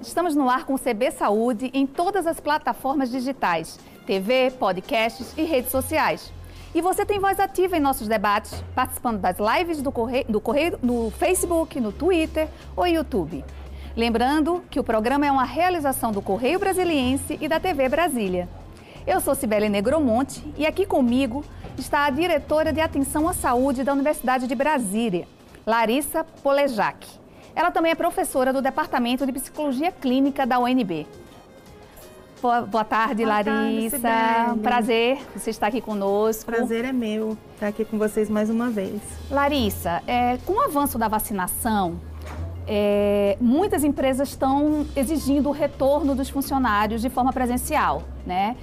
Estamos no ar com o CB Saúde em todas as plataformas digitais, TV, podcasts e redes sociais. E você tem voz ativa em nossos debates, participando das lives do Correio, do Correio no Facebook, no Twitter ou YouTube. Lembrando que o programa é uma realização do Correio Brasiliense e da TV Brasília. Eu sou Cibele Negromonte e aqui comigo está a diretora de Atenção à Saúde da Universidade de Brasília, Larissa Polejac. Ela também é professora do Departamento de Psicologia Clínica da UNB. Boa, boa tarde, boa Larissa. Tarde, Prazer você estar aqui conosco. Prazer é meu estar aqui com vocês mais uma vez. Larissa, é, com o avanço da vacinação, é, muitas empresas estão exigindo o retorno dos funcionários de forma presencial, né?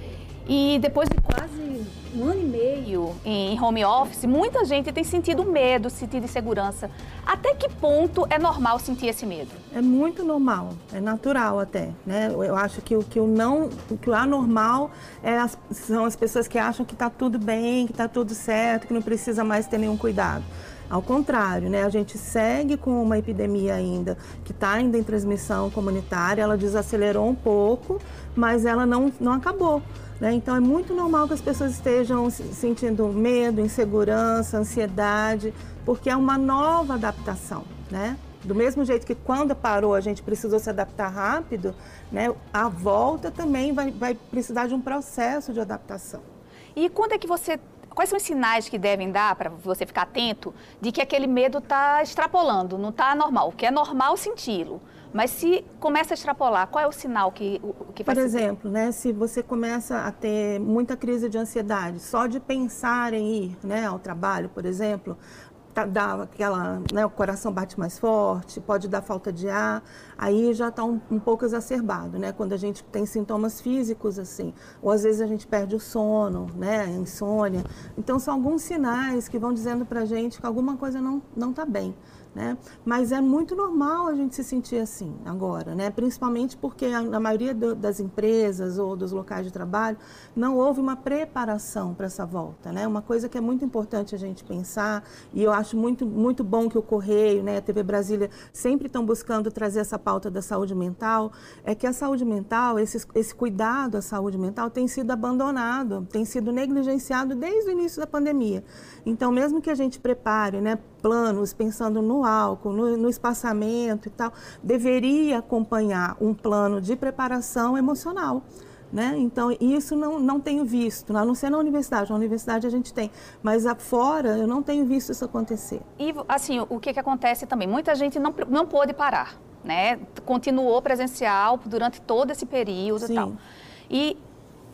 E depois de quase um ano e meio em home office, muita gente tem sentido medo, sentido insegurança. Até que ponto é normal sentir esse medo? É muito normal, é natural até. Né? Eu acho que o que o não, o que o anormal é as, são as pessoas que acham que está tudo bem, que está tudo certo, que não precisa mais ter nenhum cuidado. Ao contrário, né, a gente segue com uma epidemia ainda que está ainda em transmissão comunitária, ela desacelerou um pouco, mas ela não, não acabou. Né? Então é muito normal que as pessoas estejam sentindo medo, insegurança, ansiedade, porque é uma nova adaptação. Né? Do mesmo jeito que quando parou a gente precisou se adaptar rápido, né? a volta também vai, vai precisar de um processo de adaptação. E quando é que você quais são os sinais que devem dar para você ficar atento de que aquele medo está extrapolando, não está normal? O que é normal senti-lo. Mas se começa a extrapolar, qual é o sinal que, que Por exemplo, né, se você começa a ter muita crise de ansiedade, só de pensar em ir né, ao trabalho, por exemplo, tá, dá aquela, né, o coração bate mais forte, pode dar falta de ar, aí já está um, um, pouco exacerbado, né? Quando a gente tem sintomas físicos assim, ou às vezes a gente perde o sono, né, a insônia. Então são alguns sinais que vão dizendo para a gente que alguma coisa não não está bem. Né? Mas é muito normal a gente se sentir assim agora, né? principalmente porque na maioria do, das empresas ou dos locais de trabalho não houve uma preparação para essa volta. Né? Uma coisa que é muito importante a gente pensar, e eu acho muito, muito bom que o Correio, né, a TV Brasília, sempre estão buscando trazer essa pauta da saúde mental, é que a saúde mental, esse, esse cuidado à saúde mental tem sido abandonado, tem sido negligenciado desde o início da pandemia. Então, mesmo que a gente prepare né, planos pensando no álcool, no, no espaçamento e tal, deveria acompanhar um plano de preparação emocional. Né? Então, isso não, não tenho visto, a não ser na universidade. Na universidade a gente tem, mas fora eu não tenho visto isso acontecer. E, assim, o que, que acontece também? Muita gente não, não pôde parar, né? Continuou presencial durante todo esse período Sim. e tal. E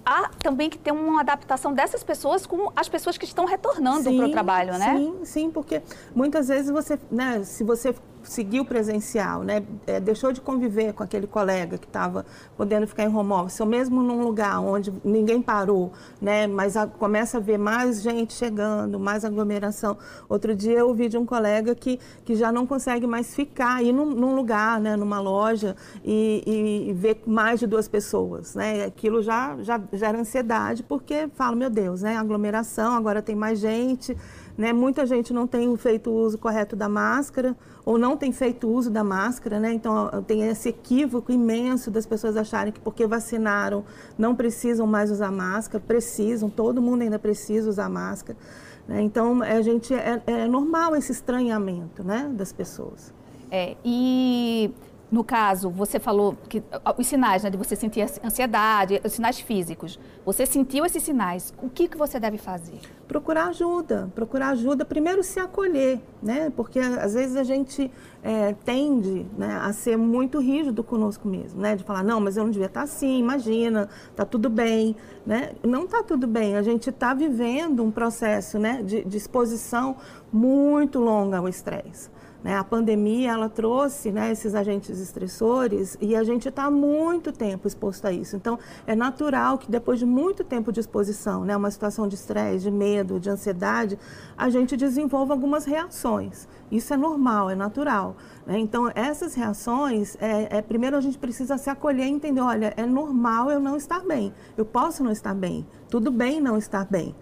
há também que ter uma adaptação dessas pessoas com as pessoas que estão retornando para o trabalho, né? Sim, sim, porque muitas vezes você, né, se você seguiu presencial, né? É, deixou de conviver com aquele colega que estava podendo ficar em home office, ou mesmo num lugar onde ninguém parou, né? Mas a, começa a ver mais gente chegando, mais aglomeração. Outro dia eu ouvi de um colega que, que já não consegue mais ficar, ir num, num lugar, né? Numa loja e, e, ver mais de duas pessoas, né? Aquilo já, já gera ansiedade, porque fala, meu Deus, né? Aglomeração, agora tem mais gente, né? Muita gente não tem feito o uso correto da máscara, ou não tem feito uso da máscara, né? Então tem esse equívoco imenso das pessoas acharem que porque vacinaram não precisam mais usar máscara, precisam, todo mundo ainda precisa usar máscara. Né? Então a gente é, é normal esse estranhamento, né, das pessoas. É, e no caso, você falou que os sinais né, de você sentir ansiedade, os sinais físicos. Você sentiu esses sinais. O que, que você deve fazer? Procurar ajuda. Procurar ajuda. Primeiro se acolher, né? Porque às vezes a gente é, tende né, a ser muito rígido conosco mesmo, né? De falar, não, mas eu não devia estar assim, imagina, tá tudo bem, né? Não tá tudo bem. A gente está vivendo um processo né, de, de exposição muito longa ao estresse. Né? A pandemia ela trouxe né, esses agentes estressores e a gente está muito tempo exposto a isso. Então, é natural que depois de muito tempo de exposição, né, uma situação de estresse, de medo, de ansiedade, a gente desenvolva algumas reações. Isso é normal, é natural. Né? Então, essas reações, é, é, primeiro a gente precisa se acolher e entender, olha, é normal eu não estar bem, eu posso não estar bem, tudo bem não estar bem.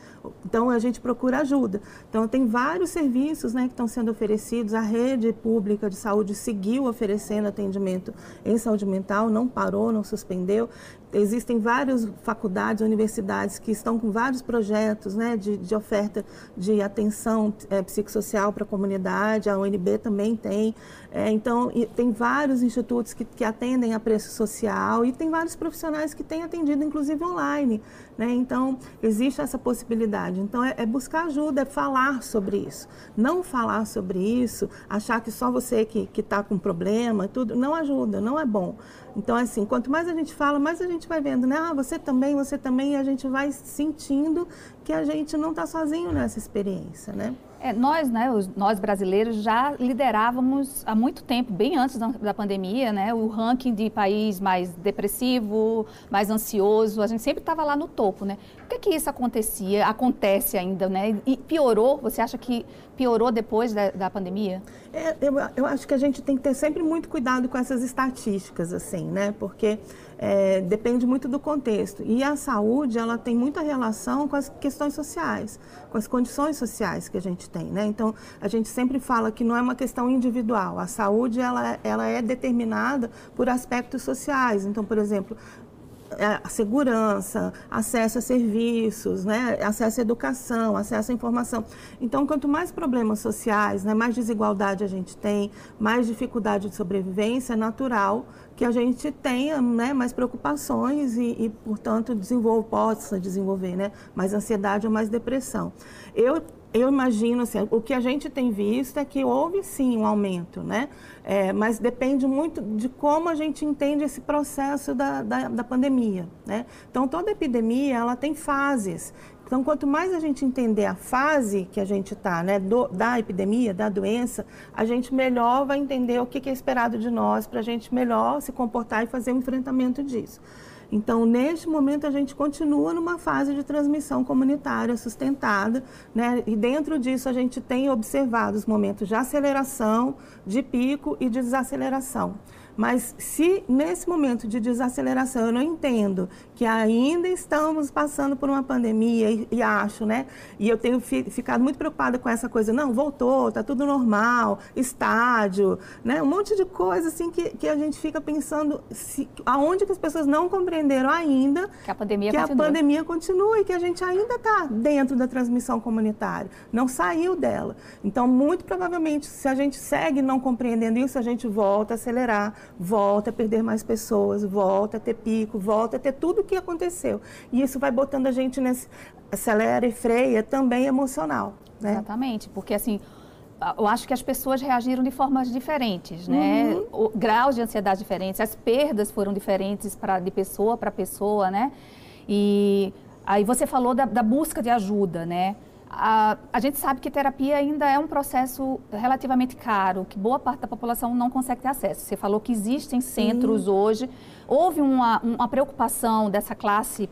Então, a gente procura ajuda. Então, tem vários serviços né, que estão sendo oferecidos, a rede pública de saúde seguiu oferecendo atendimento em saúde mental, não parou, não suspendeu. Existem várias faculdades, universidades que estão com vários projetos né, de, de oferta de atenção é, psicossocial para a comunidade, a UNB também tem. É, então, tem vários institutos que, que atendem a preço social e tem vários profissionais que têm atendido, inclusive online. Né? Então, existe essa possibilidade. Então, é, é buscar ajuda, é falar sobre isso. Não falar sobre isso, achar que só você que está com problema, tudo, não ajuda, não é bom. Então, assim, quanto mais a gente fala, mais a gente vai vendo, né? Ah, você também, você também, e a gente vai sentindo que a gente não está sozinho nessa experiência, né? É, nós, né, os, nós brasileiros já liderávamos há muito tempo, bem antes da, da, pandemia, né, o ranking de país mais depressivo, mais ansioso, a gente sempre estava lá no topo, né? Por que, que isso acontecia, acontece ainda, né? E piorou, você acha que piorou depois da, da pandemia? É, eu, eu acho que a gente tem que ter sempre muito cuidado com essas estatísticas, assim, né? Porque é, depende muito do contexto. E a saúde, ela tem muita relação com as questões sociais, com as condições sociais que a gente tem, né? Então, a gente sempre fala que não é uma questão individual. A saúde, ela, ela é determinada por aspectos sociais. Então, por exemplo, é, a segurança, acesso a serviços, né, acesso à educação, acesso à informação. Então, quanto mais problemas sociais, né, mais desigualdade a gente tem, mais dificuldade de sobrevivência, é natural que a gente tenha né, mais preocupações e, e portanto, desenvolva, possa desenvolver né, mais ansiedade ou mais depressão. Eu eu imagino, assim, o que a gente tem visto é que houve sim um aumento, né? É, mas depende muito de como a gente entende esse processo da, da, da pandemia, né? Então, toda epidemia, ela tem fases. Então, quanto mais a gente entender a fase que a gente está, né, do, da epidemia, da doença, a gente melhor vai entender o que, que é esperado de nós para a gente melhor se comportar e fazer o um enfrentamento disso. Então, neste momento, a gente continua numa fase de transmissão comunitária sustentada, né? e dentro disso a gente tem observado os momentos de aceleração, de pico e de desaceleração. Mas se nesse momento de desaceleração eu não entendo que ainda estamos passando por uma pandemia e, e acho, né? E eu tenho fi, ficado muito preocupada com essa coisa, não, voltou, tá tudo normal, estádio, né? Um monte de coisa assim que, que a gente fica pensando se, aonde que as pessoas não compreenderam ainda que a pandemia que continua. a pandemia continua e que a gente ainda está dentro da transmissão comunitária, não saiu dela. Então, muito provavelmente, se a gente segue não compreendendo isso, a gente volta a acelerar volta a perder mais pessoas, volta a ter pico, volta a ter tudo o que aconteceu. E isso vai botando a gente nesse acelera e freia também emocional. Né? Exatamente, porque assim, eu acho que as pessoas reagiram de formas diferentes, né? Uhum. O, graus de ansiedade diferentes, as perdas foram diferentes para de pessoa para pessoa, né? E aí você falou da, da busca de ajuda, né? A, a, gente sabe que terapia ainda é um processo relativamente caro, que boa parte da população não consegue ter acesso. Você falou que existem centros Sim. hoje. Houve uma, uma, preocupação dessa classe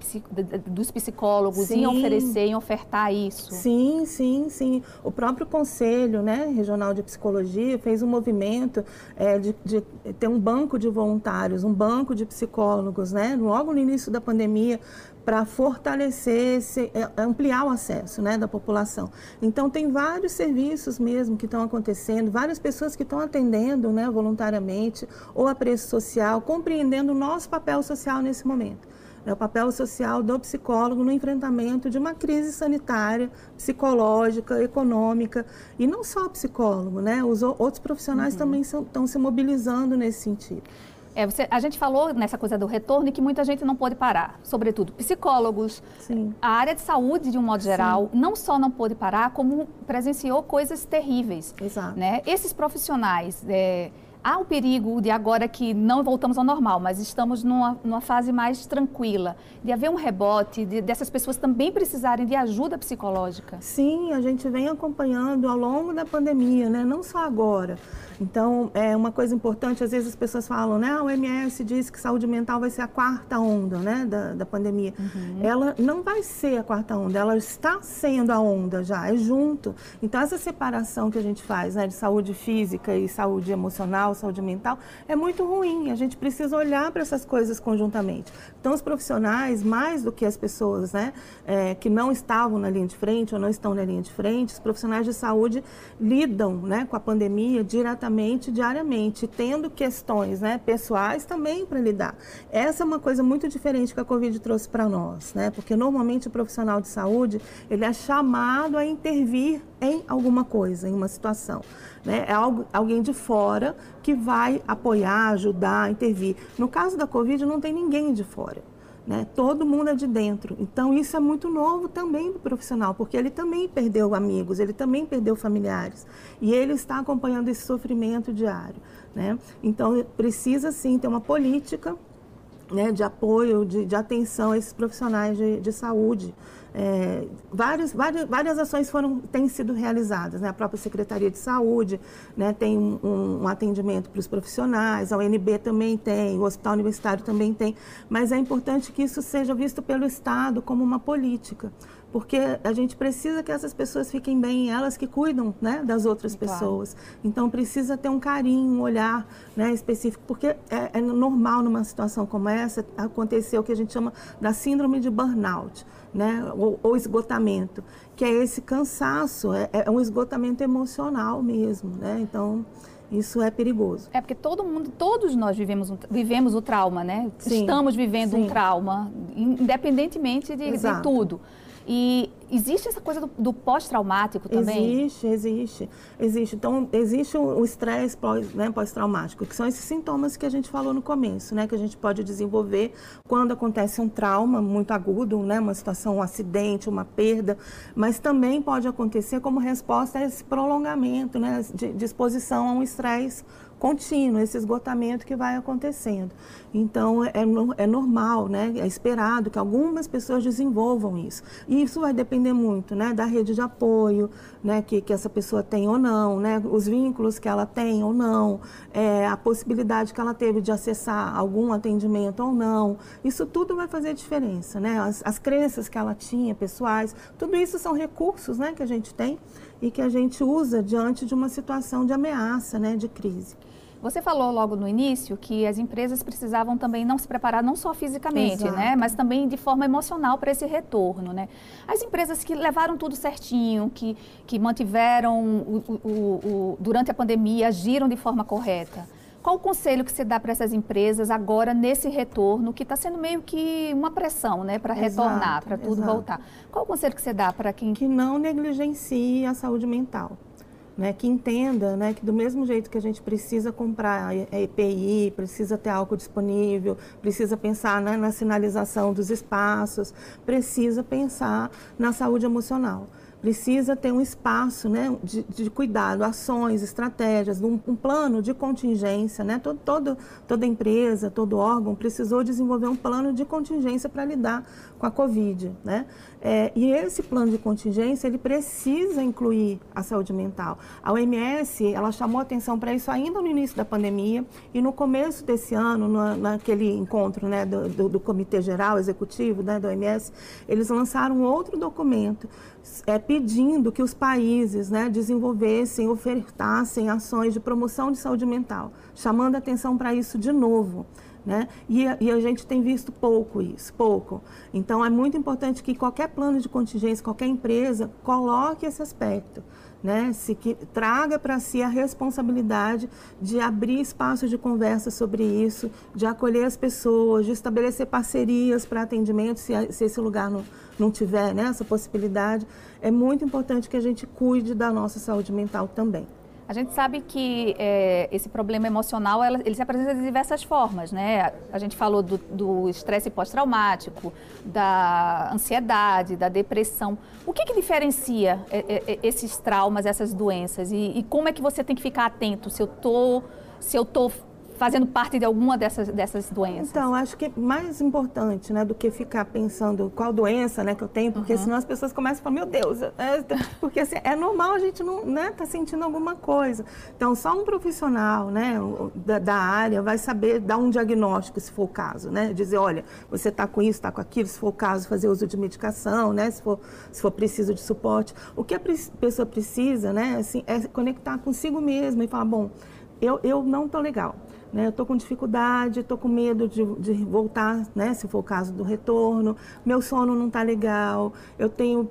dos psicólogos sim. em oferecer, em ofertar isso? Sim, sim, sim. O próprio Conselho né, Regional de Psicologia fez um movimento é, de, de ter um banco de voluntários, um banco de psicólogos, né, logo no início da pandemia, para fortalecer, esse, é, ampliar o acesso né, da população. Então, tem vários serviços mesmo que estão acontecendo, várias pessoas que estão atendendo né, voluntariamente ou a preço social, compreendendo o nosso papel social nesse momento. É o papel social do psicólogo no enfrentamento de uma crise sanitária, psicológica, econômica. E não só o psicólogo, né? Os outros profissionais uhum. também estão se mobilizando nesse sentido. É, você, a gente falou nessa coisa do retorno e que muita gente não pôde parar, sobretudo psicólogos, Sim. a área de saúde de um modo geral, Sim. não só não pôde parar, como presenciou coisas terríveis. Exato. Né? Esses profissionais, é, há o perigo de agora que não voltamos ao normal, mas estamos numa, numa fase mais tranquila, de haver um rebote, de, dessas pessoas também precisarem de ajuda psicológica. Sim, a gente vem acompanhando ao longo da pandemia, né? não só agora. Então, é uma coisa importante, às vezes as pessoas falam, né? A OMS diz que saúde mental vai ser a quarta onda, né? Da, da pandemia. Uhum. Ela não vai ser a quarta onda, ela está sendo a onda já, é junto. Então, essa separação que a gente faz, né? De saúde física e saúde emocional, saúde mental, é muito ruim. A gente precisa olhar para essas coisas conjuntamente. Então, os profissionais, mais do que as pessoas né, é, que não estavam na linha de frente ou não estão na linha de frente, os profissionais de saúde lidam né, com a pandemia diretamente, diariamente, tendo questões né, pessoais também para lidar. Essa é uma coisa muito diferente que a Covid trouxe para nós, né? Porque normalmente o profissional de saúde ele é chamado a intervir em alguma coisa, em uma situação. Né? É algo, alguém de fora que vai apoiar, ajudar, intervir. No caso da Covid, não tem ninguém de fora. Né? Todo mundo é de dentro. Então, isso é muito novo também para o profissional, porque ele também perdeu amigos, ele também perdeu familiares. E ele está acompanhando esse sofrimento diário. Né? Então, precisa sim ter uma política né, de apoio, de, de, atenção a esses profissionais de, de saúde. É, várias, várias, várias ações foram, têm sido realizadas. Né? A própria Secretaria de Saúde né, tem um, um atendimento para os profissionais, a UNB também tem, o Hospital Universitário também tem, mas é importante que isso seja visto pelo Estado como uma política porque a gente precisa que essas pessoas fiquem bem, elas que cuidam né, das outras claro. pessoas. Então precisa ter um carinho, um olhar né, específico, porque é, é, normal numa situação como essa acontecer o que a gente chama da síndrome de burnout, né, ou, ou esgotamento, que é esse cansaço, é, é um esgotamento emocional mesmo, né? Então isso é perigoso. É porque todo mundo, todos nós vivemos, um, vivemos o trauma, né? Sim, Estamos vivendo sim. um trauma, independentemente de, de tudo. E existe essa coisa do, do pós-traumático também? Existe, existe. Existe. Então, existe o estresse pós, né, pós-traumático, que são esses sintomas que a gente falou no começo, né? Que a gente pode desenvolver quando acontece um trauma muito agudo, né? Uma situação, um acidente, uma perda. Mas também pode acontecer como resposta a esse prolongamento, né? De, de exposição a um estresse contínuo, esse esgotamento que vai acontecendo. Então, é, é normal, né? é esperado que algumas pessoas desenvolvam isso. E isso vai depender muito né? da rede de apoio né? que, que essa pessoa tem ou não, né? os vínculos que ela tem ou não, é, a possibilidade que ela teve de acessar algum atendimento ou não. Isso tudo vai fazer diferença. Né? As, as crenças que ela tinha, pessoais, tudo isso são recursos né? que a gente tem e que a gente usa diante de uma situação de ameaça, né? de crise. Você falou logo no início que as empresas precisavam também não se preparar não só fisicamente, né, mas também de forma emocional para esse retorno, né? As empresas que levaram tudo certinho, que, que mantiveram o, o, o, durante a pandemia, agiram de forma correta. Qual o conselho que você dá para essas empresas agora nesse retorno, que está sendo meio que uma pressão, né, para retornar, para tudo exato. voltar? Qual o conselho que você dá para quem que não negligencie a saúde mental? Né, que entenda né, que do mesmo jeito que a gente precisa comprar EPI, precisa ter álcool disponível, precisa pensar né, na sinalização dos espaços, precisa pensar na saúde emocional precisa ter um espaço né, de, de cuidado, ações, estratégias, um, um, plano de contingência. Né? Todo, todo, toda empresa, todo órgão precisou desenvolver um plano de contingência para lidar com a Covid. Né? É, e esse plano de contingência ele precisa incluir a saúde mental. A OMS ela chamou atenção para isso ainda no início da pandemia e no começo desse ano, na, naquele encontro né, do, do, do Comitê Geral Executivo né, da OMS, eles lançaram outro documento é, pedindo que os países né, desenvolvessem, ofertassem ações de promoção de saúde mental, chamando atenção para isso de novo. Né? E, e, a, gente tem visto pouco isso, pouco. Então é muito importante que qualquer plano de contingência, qualquer empresa, coloque esse aspecto né, se que, traga para si a responsabilidade de abrir espaços de conversa sobre isso, de acolher as pessoas, de estabelecer parcerias para atendimento, se, se, esse lugar não, não tiver né, essa possibilidade. É muito importante que a gente cuide da nossa saúde mental também. A gente sabe que é, esse problema emocional ela, ele se apresenta de diversas formas, né? A gente falou do estresse pós-traumático, da ansiedade, da depressão. O que, que diferencia é, é, esses traumas, essas doenças? E, e, como é que você tem que ficar atento se eu tô, se eu tô fazendo parte de alguma dessas, dessas doenças? Então, acho que mais importante né, do que ficar pensando qual doença né, que eu tenho, porque uhum. senão as pessoas começam a falar, meu Deus, é, porque assim, é normal a gente não né, tá sentindo alguma coisa. Então, só um profissional né, da, da, área vai saber dar um diagnóstico, se for o caso, né? Dizer, olha, você está com isso, está com aquilo, se for o caso, fazer uso de medicação, né? Se for, se for preciso de suporte. O que a pessoa precisa, né, assim, é conectar consigo mesma e falar, bom, eu, eu não estou legal né? Eu estou com dificuldade, estou com medo de, de, voltar, né? Se for o caso do retorno, meu sono não está legal, eu tenho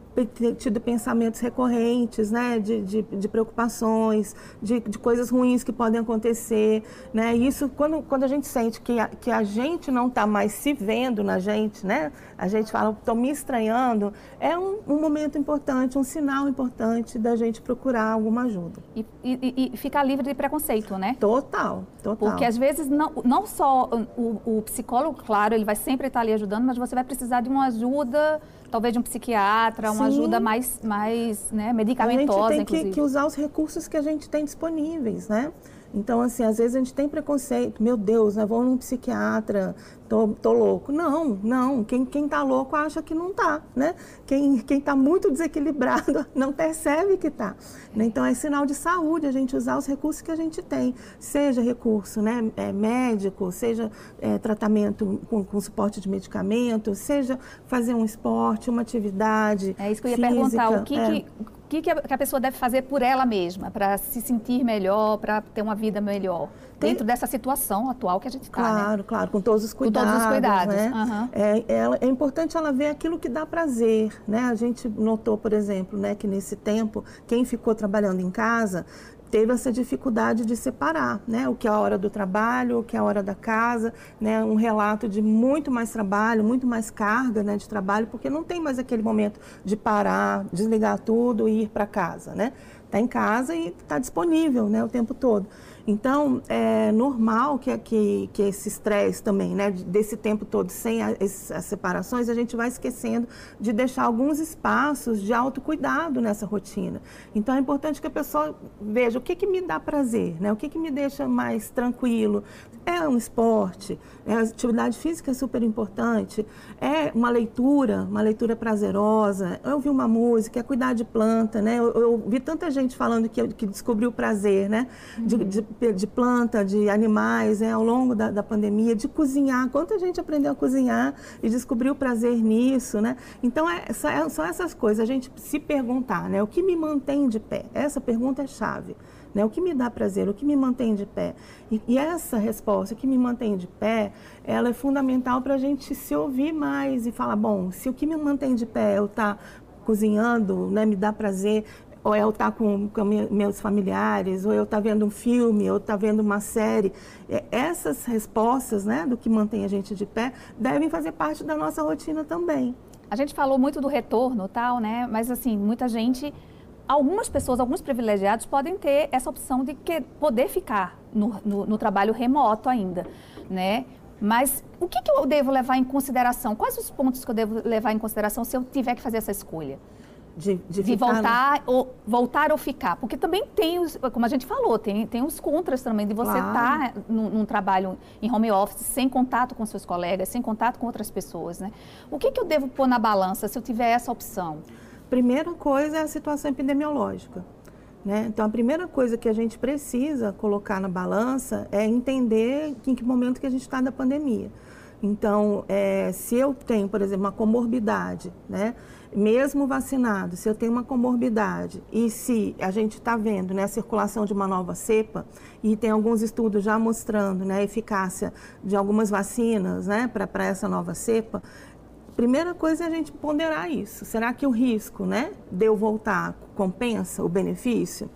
tido pensamentos recorrentes, né? De, de, de preocupações, de, de, coisas ruins que podem acontecer, né? E isso, quando, quando a gente sente que a, que a gente não está mais se vendo na gente, né? A gente fala, estou me estranhando, é um, um, momento importante, um sinal importante da gente procurar alguma ajuda. E, e, e ficar livre de preconceito, né? Total, total. Porque às vezes não, não só o, o, psicólogo, claro, ele vai sempre estar ali ajudando, mas você vai precisar de uma ajuda, talvez de um psiquiatra, uma Sim. ajuda mais, mais né, medicamentosa, A gente tem que, que, usar os recursos que a gente tem disponíveis, né? Então, assim, às vezes a gente tem preconceito. Meu Deus, né, vou num psiquiatra, tô, tô louco. Não, não. Quem, quem tá louco acha que não tá, né? Quem, quem tá muito desequilibrado não percebe que tá. Né? Então, é sinal de saúde a gente usar os recursos que a gente tem. Seja recurso né, é, médico, seja é, tratamento com, com, suporte de medicamento, seja fazer um esporte, uma atividade É isso que eu ia física, perguntar. O que, é. que que, que a pessoa deve fazer por ela mesma para se sentir melhor, para ter uma vida melhor? Tem... Dentro dessa situação atual que a gente está. Né? Claro, né? claro, com todos os cuidados. Com todos os cuidados. Né? Uhum. É, é, é, importante ela ver aquilo que dá prazer. Né? A gente notou, por exemplo, né, que nesse tempo, quem ficou trabalhando em casa teve essa dificuldade de separar, né? O que é a hora do trabalho, o que é a hora da casa, né? Um relato de muito mais trabalho, muito mais carga, né, de trabalho, porque não tem mais aquele momento de parar, desligar tudo e ir para casa, né? Está em casa e está disponível, né, o tempo todo. Então, é normal que, que, que esse estresse também, né, desse tempo todo sem a, as separações, a gente vai esquecendo de deixar alguns espaços de autocuidado nessa rotina. Então, é importante que a pessoa veja o que, que me dá prazer, né, o que, que me deixa mais tranquilo. É um esporte, é, a atividade física é super importante, é uma leitura, uma leitura prazerosa, é ouvir uma música, é cuidar de planta, né? Eu, eu vi tanta gente falando que, que descobriu prazer, né? De, uhum. de de planta, de animais, né, ao longo da, da, pandemia, de cozinhar. Quanta gente aprendeu a cozinhar e descobriu prazer nisso, né? Então, é, é, são essas coisas, a gente se perguntar, né? O que me mantém de pé? Essa pergunta é chave. Né? O que me dá prazer, o que me mantém de pé? E, e essa resposta, o que me mantém de pé, ela é fundamental para a gente se ouvir mais e falar, bom, se o que me mantém de pé é eu estar tá cozinhando, né, me dá prazer, ou eu estar tá com, com, meus familiares, ou eu estar tá vendo um filme, ou estar tá vendo uma série. É, essas respostas, né, do que mantém a gente de pé, devem fazer parte da nossa rotina também. A gente falou muito do retorno, tal, né? Mas assim, muita gente, algumas pessoas, alguns privilegiados podem ter essa opção de que, poder ficar no, no, no trabalho remoto ainda, né? Mas o que, que eu devo levar em consideração? Quais os pontos que eu devo levar em consideração se eu tiver que fazer essa escolha? De, de, de voltar, ou, voltar ou ficar. Porque também tem, os, como a gente falou, tem, tem os contras também de você estar claro. tá num, num, trabalho em home office, sem contato com seus colegas, sem contato com outras pessoas. Né? O que, que eu devo pôr na balança se eu tiver essa opção? Primeira coisa é a situação epidemiológica. Né? Então, a primeira coisa que a gente precisa colocar na balança é entender em que momento que a gente está da pandemia. Então, é, se eu tenho, por exemplo, uma comorbidade, né? mesmo vacinado, se eu tenho uma comorbidade e se a gente está vendo né, a circulação de uma nova cepa, e tem alguns estudos já mostrando né, a eficácia de algumas vacinas né, para essa nova cepa, primeira coisa é a gente ponderar isso. Será que o risco né, de eu voltar compensa o benefício?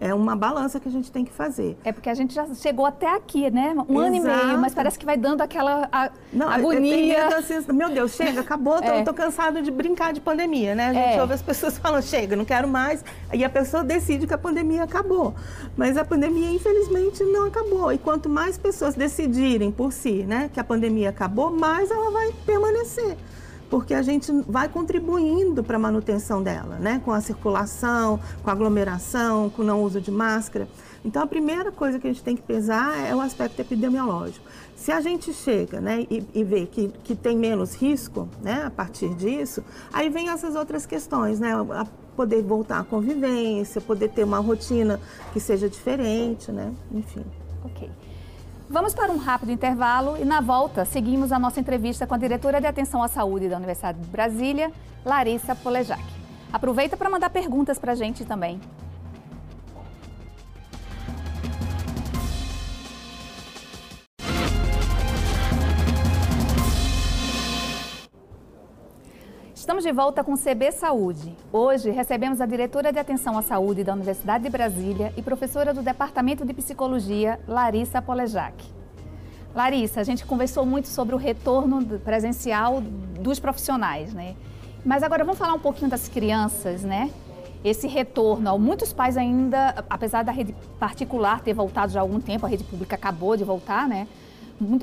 É uma balança que a gente tem que fazer. É porque a gente já chegou até aqui, né? Um Exato. ano e meio, mas parece que vai dando aquela a, Não, agonia. assim, meu Deus, chega, acabou, tô, é. tô cansado de brincar de pandemia, né? A gente é. ouve as pessoas falando, chega, não quero mais. E a pessoa decide que a pandemia acabou. Mas a pandemia, infelizmente, não acabou. E quanto mais pessoas decidirem por si, né, que a pandemia acabou, mais ela vai permanecer porque a gente vai contribuindo para a manutenção dela, né? Com a circulação, com a aglomeração, com o não uso de máscara. Então, a primeira coisa que a gente tem que pesar é o aspecto epidemiológico. Se a gente chega né, e, e vê que, que tem menos risco né, a partir disso, aí vem essas outras questões, né? A poder voltar à convivência, poder ter uma rotina que seja diferente, né? Enfim. Ok. Vamos para um rápido intervalo e na volta seguimos a nossa entrevista com a diretora de Atenção à Saúde da Universidade de Brasília, Larissa Polejac. Aproveita para mandar perguntas para a gente também. Estamos de volta com CB Saúde. Hoje recebemos a diretora de Atenção à Saúde da Universidade de Brasília e professora do Departamento de Psicologia, Larissa Polejac. Larissa, a gente conversou muito sobre o retorno presencial dos profissionais, né? Mas agora vamos falar um pouquinho das crianças, né? Esse retorno, muitos pais ainda, apesar da rede particular ter voltado já há algum tempo, a rede pública acabou de voltar, né?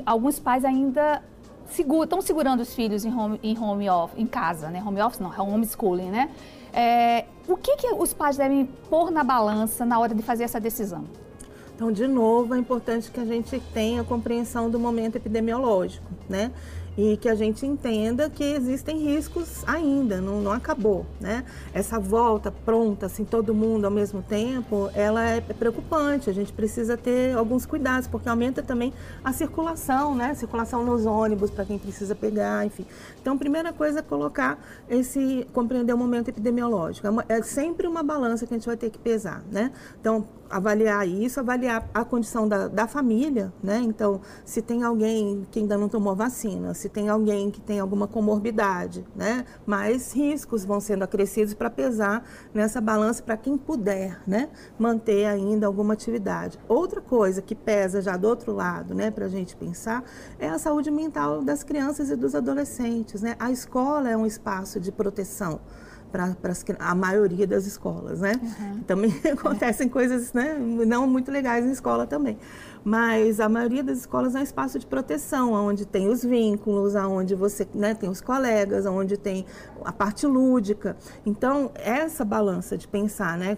Alguns pais ainda segura, estão segurando os filhos em home, em home off, em casa, né? Home office não, é homeschooling, né? É, o que, que os pais devem pôr na balança na hora de fazer essa decisão? Então, de novo, é importante que a gente tenha compreensão do momento epidemiológico, né? E que a gente entenda que existem riscos ainda, não, não acabou, né? Essa volta pronta, assim, todo mundo ao mesmo tempo, ela é preocupante, a gente precisa ter alguns cuidados, porque aumenta também a circulação, né? Circulação nos ônibus para quem precisa pegar, enfim. Então, primeira coisa é colocar esse, compreender o momento epidemiológico. É, é sempre uma balança que a gente vai ter que pesar, né? Então, avaliar isso, avaliar a condição da, da família, né? Então, se tem alguém que ainda não tomou vacina, se tem alguém que tem alguma comorbidade, né? Mais riscos vão sendo acrescidos para pesar nessa balança para quem puder, né? Manter ainda alguma atividade. Outra coisa que pesa já do outro lado, né? Para a gente pensar, é a saúde mental das crianças e dos adolescentes, né? A escola é um espaço de proteção para a maioria das escolas, né? Uhum. Também acontecem coisas né, não muito legais em escola também mas a maioria das escolas é um espaço de proteção, onde tem os vínculos, onde você né, tem os colegas, onde tem a parte lúdica. Então, essa balança de pensar, né,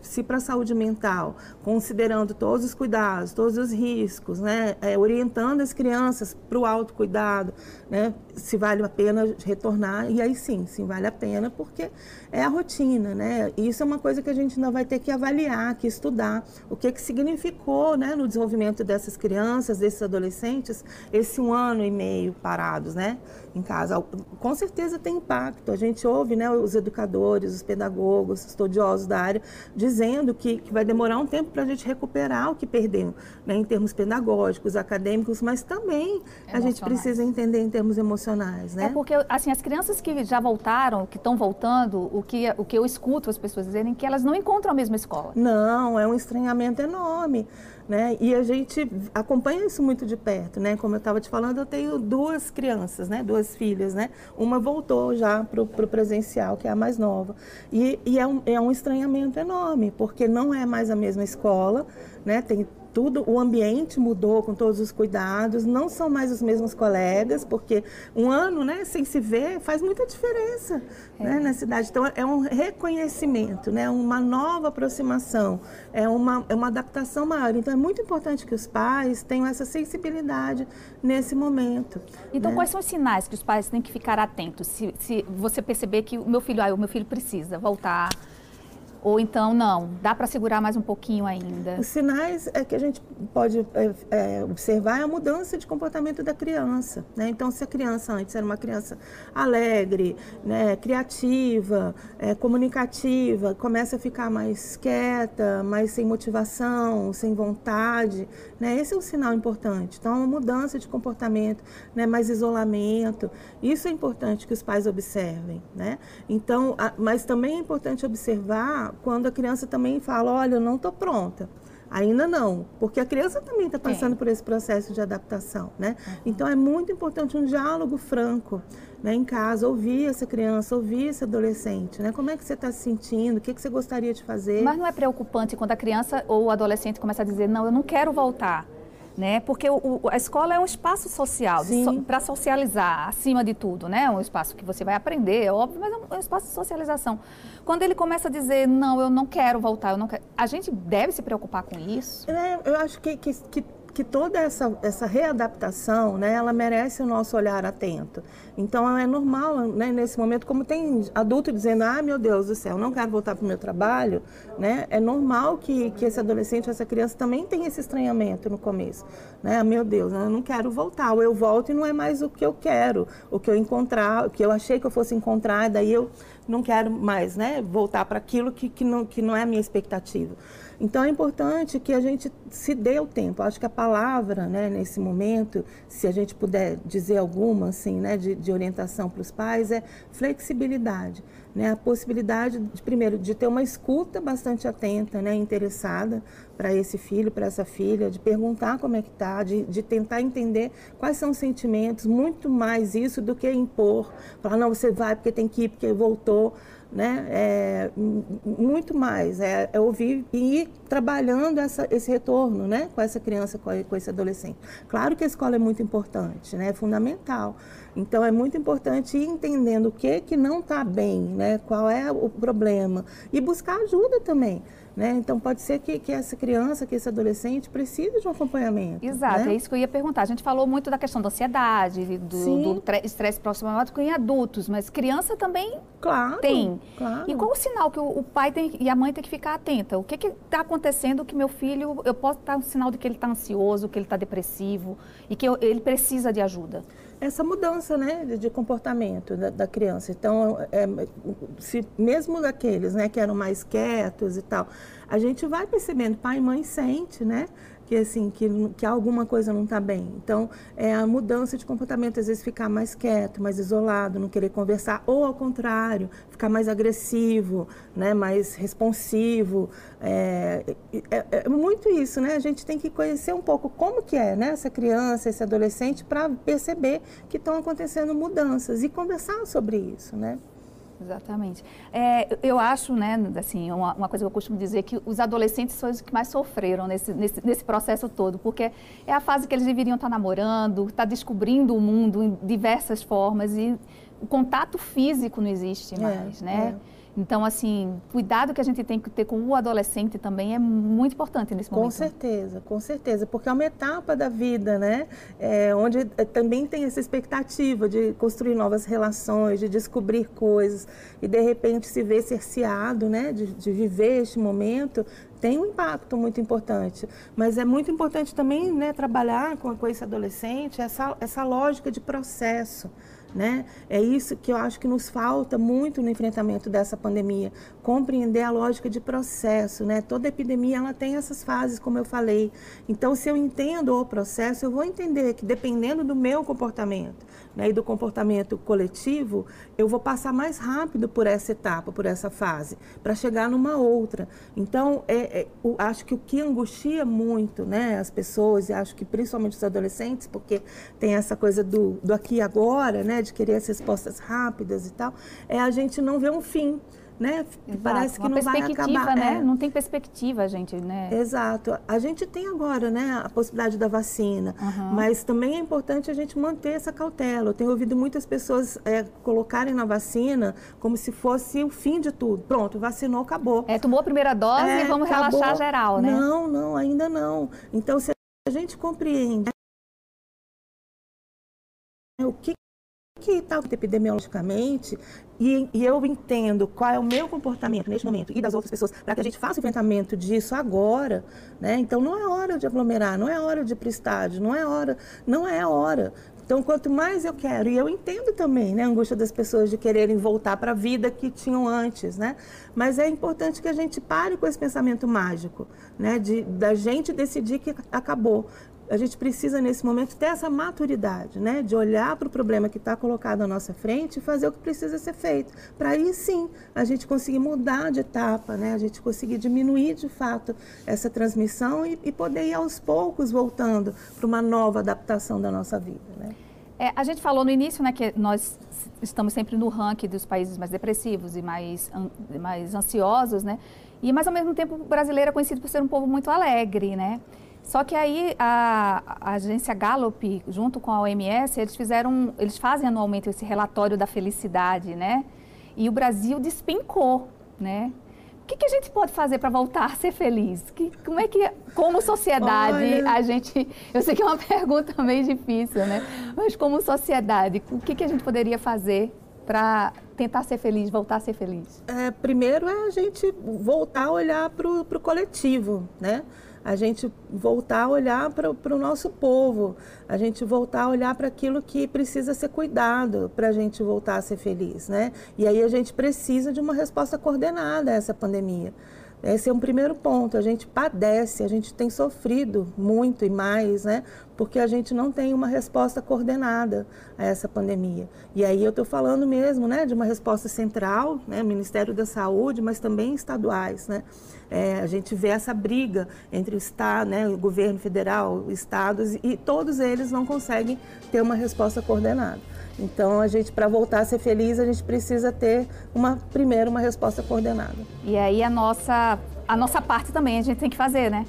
se para a saúde mental, considerando todos os cuidados, todos os riscos, né, é, orientando as crianças para o autocuidado, né, se vale a pena retornar, e aí sim, sim vale a pena, porque é a rotina, né? Isso é uma coisa que a gente ainda vai ter que avaliar, que estudar, o que, que significou né, no desenvolvimento dessas crianças, desses adolescentes, esse um ano e meio parados, né, em casa. Com certeza tem impacto. A gente ouve, né, os educadores, os pedagogos, os estudiosos da área, dizendo que, que vai demorar um tempo para a gente recuperar o que perdeu, né, em termos pedagógicos, acadêmicos, mas também a gente precisa entender em termos emocionais, né? É porque, assim, as crianças que já voltaram, que estão voltando, o que, o que eu escuto as pessoas dizerem é que elas não encontram a mesma escola. Não, é um estranhamento enorme. Né? E a gente acompanha isso muito de perto, né? Como eu estava te falando, eu tenho duas crianças, né? Duas filhas, né? Uma voltou já para o presencial, que é a mais nova. E, e é, um, é um estranhamento enorme, porque não é mais a mesma escola, né? Tem tudo, o ambiente mudou com todos os cuidados, não são mais os mesmos colegas, porque um ano, né, sem se ver, faz muita diferença, é. né, na cidade. Então é um reconhecimento, né, uma nova aproximação, é uma, é uma adaptação maior. Então é muito importante que os pais tenham essa sensibilidade nesse momento. Então né? quais são os sinais que os pais têm que ficar atentos? Se, se você perceber que o meu filho, ah, o meu filho precisa voltar ou então, não, dá para segurar mais um pouquinho ainda? Os sinais é que a gente pode é, é, observar é a mudança de comportamento da criança. Né? Então, se a criança antes era uma criança alegre, né, criativa, é, comunicativa, começa a ficar mais quieta, mais sem motivação, sem vontade, né? esse é um sinal importante. Então, uma mudança de comportamento, né, mais isolamento, isso é importante que os pais observem. Né? Então, a, mas também é importante observar quando a criança também fala, olha, eu não estou pronta. Ainda não, porque a criança também está passando é. por esse processo de adaptação, né? Uhum. Então é muito importante um diálogo franco, né, em casa, ouvir essa criança, ouvir esse adolescente, né? Como é que você está se sentindo? O que, que você gostaria de fazer? Mas não é preocupante quando a criança ou o adolescente começa a dizer, não, eu não quero voltar né? Porque o, o, a escola é um espaço social so, para socializar, acima de tudo, né? É um espaço que você vai aprender, é óbvio, mas é um, é um, espaço de socialização. Quando ele começa a dizer, não, eu não quero voltar, eu não quero, a gente deve se preocupar com isso? É, eu acho que, que, que que toda essa, essa readaptação, né, ela merece o nosso olhar atento. Então é normal, né, nesse momento, como tem adulto dizendo, ah, meu Deus do céu, não quero voltar para o meu trabalho, né, é normal que, que esse adolescente, essa criança também tenha esse estranhamento no começo. Né, ah, meu Deus, eu não quero voltar, ou eu volto e não é mais o que eu quero, o que eu encontrar, o que eu achei que eu fosse encontrar, daí eu não quero mais, né, voltar para aquilo que, que, não, que não é a minha expectativa. Então é importante que a gente se dê o tempo. Acho que a palavra, né, nesse momento, se a gente puder dizer alguma, assim, né, de, de orientação para os pais, é flexibilidade. Né, a possibilidade, de, primeiro, de ter uma escuta bastante atenta, né, interessada para esse filho, para essa filha, de perguntar como é que está, de, de tentar entender quais são os sentimentos, muito mais isso do que impor, falar, não, você vai porque tem que ir, porque voltou né? É, muito mais, é, é, ouvir e ir trabalhando essa, esse retorno né? com essa criança, com, com, esse adolescente. Claro que a escola é muito importante, né? é fundamental. Então é muito importante ir entendendo o que, que não está bem, né? qual é o problema e buscar ajuda também. Né? Então, pode ser que, que, essa criança, que esse adolescente precise de um acompanhamento. Exato, né? é isso que eu ia perguntar. A gente falou muito da questão da ansiedade, do, do estresse pós-traumático em adultos, mas criança também claro, tem. Claro. E qual o sinal que o, o pai tem, e a mãe tem que ficar atenta? O que está acontecendo que meu filho, eu posso estar um sinal de que ele está ansioso, que ele está depressivo e que eu, ele precisa de ajuda? Essa mudança né, de, de comportamento da, da, criança. Então, é, se, mesmo daqueles né, que eram mais quietos e tal, a gente vai percebendo, pai e mãe sente, né? Que assim que, que alguma coisa não está bem. Então, é a mudança de comportamento, às vezes ficar mais quieto, mais isolado, não querer conversar, ou ao contrário, ficar mais agressivo, né, mais responsivo. É, é, é muito isso, né? A gente tem que conhecer um pouco como que é, né, essa criança, esse adolescente, para perceber que estão acontecendo mudanças e conversar sobre isso, né? Exatamente. É, eu acho, né, assim, uma, uma, coisa que eu costumo dizer que os adolescentes são os que mais sofreram nesse, nesse, nesse processo todo, porque é a fase que eles deveriam estar namorando, estar descobrindo o mundo em diversas formas e o contato físico não existe é, mais, é, né? É. Então, assim, cuidado que a gente tem que ter com o adolescente também é muito importante nesse momento. Com certeza, com certeza, porque é uma etapa da vida, né? É, onde é, também tem essa expectativa de construir novas relações, de descobrir coisas e de repente se ver cerceado, né? De, de viver este momento tem um impacto muito importante. Mas é muito importante também né, trabalhar com, com esse adolescente essa, essa lógica de processo. Né? É isso que eu acho que nos falta muito no enfrentamento dessa pandemia, compreender a lógica de processo, né? Toda epidemia ela tem essas fases, como eu falei. Então, se eu entendo o processo, eu vou entender que dependendo do meu comportamento, né, e do comportamento coletivo, eu vou passar mais rápido por essa etapa, por essa fase, para chegar numa outra. Então, é, é, eu acho que o que angustia muito né, as pessoas, e acho que principalmente os adolescentes, porque tem essa coisa do, do aqui e agora, né, de querer as respostas rápidas e tal, é a gente não ver um fim né? Parece que Uma não vai acabar. Né? É. Não tem perspectiva, gente, né? Exato. A gente tem agora, né, a possibilidade da vacina, uhum. mas também é importante a gente manter essa cautela. Eu tenho ouvido muitas pessoas é, colocarem na vacina como se fosse o fim de tudo. Pronto, vacinou, acabou. É, tomou a primeira dose é, e vamos acabou. relaxar geral, né? Não, não, ainda não. Então, se a gente compreende o que que está epidemiologicamente e, e, eu entendo qual é o meu comportamento neste momento e das outras pessoas para que a gente faça o enfrentamento disso agora, né? Então não é hora de aglomerar, não é hora de ir para estádio, não é hora, não é hora. Então quanto mais eu quero e eu entendo também, né, a angústia das pessoas de quererem voltar para a vida que tinham antes, né? Mas é importante que a gente pare com esse pensamento mágico, né, de da gente decidir que acabou a gente precisa, nesse momento, ter essa maturidade, né? De olhar para o problema que está colocado à nossa frente e fazer o que precisa ser feito. Para aí sim a gente conseguir mudar de etapa, né? A gente conseguir diminuir de fato essa transmissão e, e poder ir aos poucos voltando para uma nova adaptação da nossa vida, né? É, a gente falou no início, né, que nós estamos sempre no ranking dos países mais depressivos e mais, mais ansiosos, né? E, mas, ao mesmo tempo, o brasileiro é conhecido por ser um povo muito alegre, né? Só que aí a, a, agência Gallup, junto com a OMS, eles fizeram, eles fazem anualmente esse relatório da felicidade, né? E o Brasil despencou, né? O que, que a gente pode fazer para voltar a ser feliz? Que, como é que, como sociedade, Olha. a gente. Eu sei que é uma pergunta meio difícil, né? Mas como sociedade, o que, que a gente poderia fazer para tentar ser feliz, voltar a ser feliz? É, primeiro é a gente voltar a olhar para o coletivo, né? A gente voltar a olhar para o nosso povo, a gente voltar a olhar para aquilo que precisa ser cuidado para a gente voltar a ser feliz, né? E aí a gente precisa de uma resposta coordenada a essa pandemia. Esse é um primeiro ponto. A gente padece, a gente tem sofrido muito e mais, né? Porque a gente não tem uma resposta coordenada a essa pandemia. E aí eu estou falando mesmo, né, de uma resposta central, né, Ministério da Saúde, mas também estaduais, né? É, a gente vê essa briga entre o Estado, né, o governo federal, estados, e todos eles não conseguem ter uma resposta coordenada. Então, a gente, para voltar a ser feliz, a gente precisa ter uma, primeiro, uma resposta coordenada. E aí, a nossa, a nossa parte também a gente tem que fazer, né?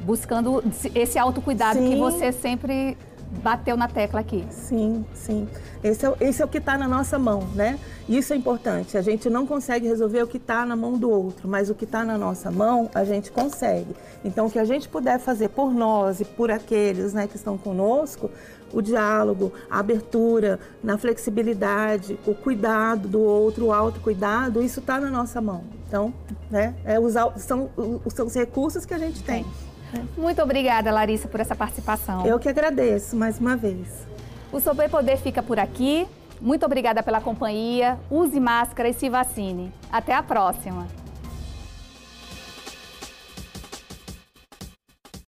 Buscando esse autocuidado sim. que você sempre bateu na tecla aqui. Sim, sim. Esse é, esse é o que está na nossa mão, né? Isso é importante. A gente não consegue resolver o que está na mão do outro, mas o que está na nossa mão, a gente consegue. Então, o que a gente puder fazer por nós e por aqueles né, que estão conosco, o diálogo, a abertura, na flexibilidade, o cuidado do outro, o autocuidado, isso está na nossa mão. Então, né, é usar, são, são os recursos que a gente tem. Muito obrigada, Larissa, por essa participação. Eu que agradeço mais uma vez. O Sobre Poder fica por aqui. Muito obrigada pela companhia. Use máscara e se vacine. Até a próxima.